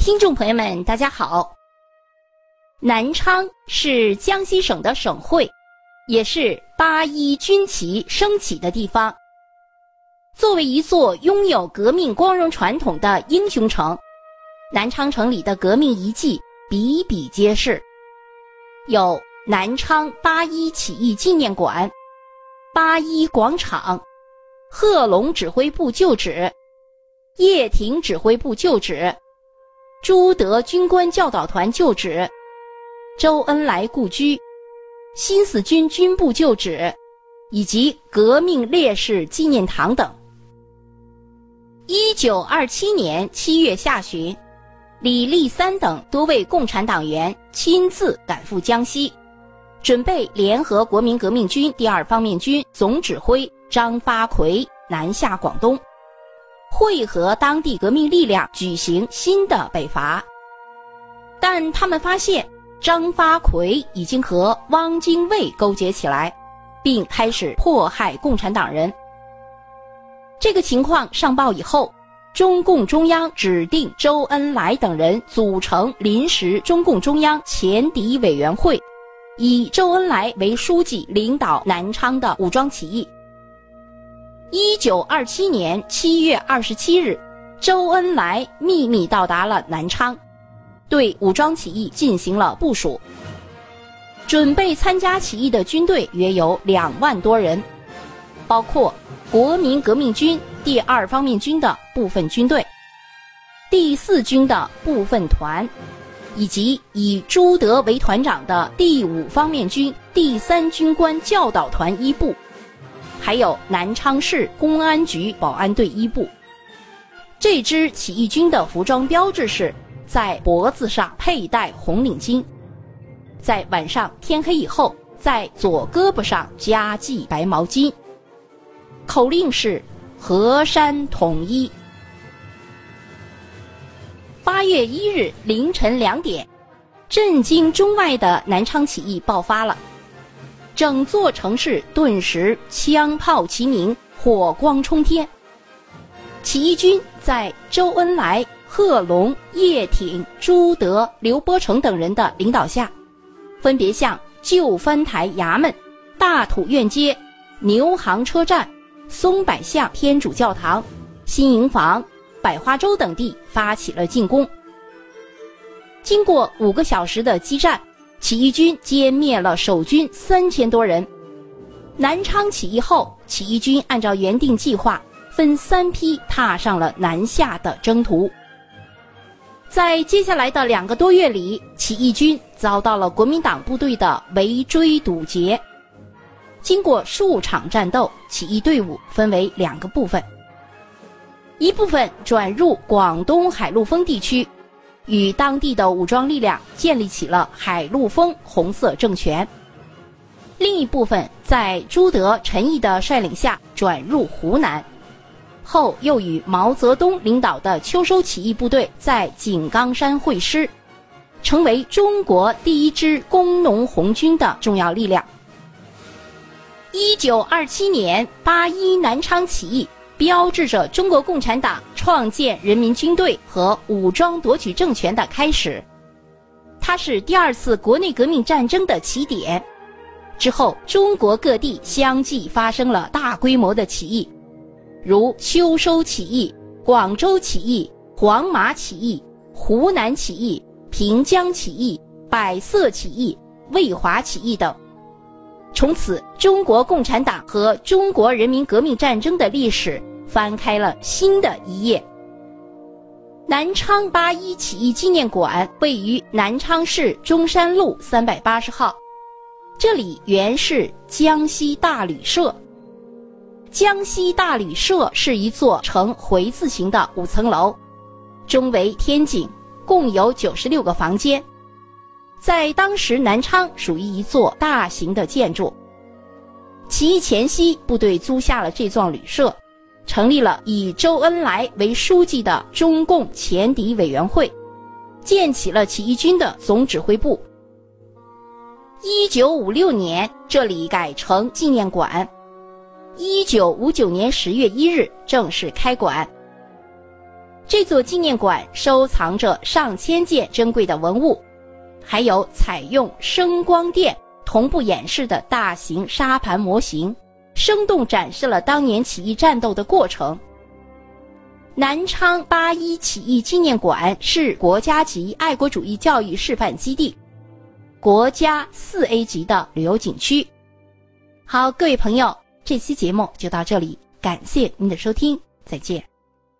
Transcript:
听众朋友们，大家好。南昌是江西省的省会，也是八一军旗升起的地方。作为一座拥有革命光荣传统的英雄城，南昌城里的革命遗迹比比皆是，有南昌八一起义纪念馆、八一广场、贺龙指挥部旧址、叶挺指挥部旧址。朱德军官教导团旧址、周恩来故居、新四军军部旧址，以及革命烈士纪念堂等。一九二七年七月下旬，李立三等多位共产党员亲自赶赴江西，准备联合国民革命军第二方面军总指挥张发奎南下广东。会合当地革命力量，举行新的北伐。但他们发现张发奎已经和汪精卫勾结起来，并开始迫害共产党人。这个情况上报以后，中共中央指定周恩来等人组成临时中共中央前敌委员会，以周恩来为书记，领导南昌的武装起义。一九二七年七月二十七日，周恩来秘密到达了南昌，对武装起义进行了部署。准备参加起义的军队约有两万多人，包括国民革命军第二方面军的部分军队、第四军的部分团，以及以朱德为团长的第五方面军第三军官教导团一部。还有南昌市公安局保安队一部。这支起义军的服装标志是在脖子上佩戴红领巾，在晚上天黑以后，在左胳膊上加系白毛巾。口令是“河山统一”。八月一日凌晨两点，震惊中外的南昌起义爆发了。整座城市顿时枪炮齐鸣，火光冲天。起义军在周恩来、贺龙、叶挺、朱德、刘伯承等人的领导下，分别向旧藩台衙门、大土院街、牛行车站、松柏巷天主教堂、新营房、百花洲等地发起了进攻。经过五个小时的激战。起义军歼灭了守军三千多人。南昌起义后，起义军按照原定计划，分三批踏上了南下的征途。在接下来的两个多月里，起义军遭到了国民党部队的围追堵截。经过数场战斗，起义队伍分为两个部分：一部分转入广东海陆丰地区。与当地的武装力量建立起了海陆丰红色政权。另一部分在朱德、陈毅的率领下转入湖南，后又与毛泽东领导的秋收起义部队在井冈山会师，成为中国第一支工农红军的重要力量。一九二七年八一南昌起义。标志着中国共产党创建人民军队和武装夺取政权的开始，它是第二次国内革命战争的起点。之后，中国各地相继发生了大规模的起义，如秋收起义、广州起义、黄麻起义、湖南起义、平江起义、百色起义、渭华起义等。从此，中国共产党和中国人民革命战争的历史。翻开了新的一页。南昌八一起义纪念馆位于南昌市中山路三百八十号，这里原是江西大旅社。江西大旅社是一座呈回字形的五层楼，中为天井，共有九十六个房间，在当时南昌属于一座大型的建筑。起义前夕，部队租下了这幢旅社。成立了以周恩来为书记的中共前敌委员会，建起了起义军的总指挥部。一九五六年，这里改成纪念馆。一九五九年十月一日正式开馆。这座纪念馆收藏着上千件珍贵的文物，还有采用声光电同步演示的大型沙盘模型，生动展示了当年起义战斗的过程。南昌八一起义纪念馆是国家级爱国主义教育示范基地，国家四 A 级的旅游景区。好，各位朋友，这期节目就到这里，感谢您的收听，再见。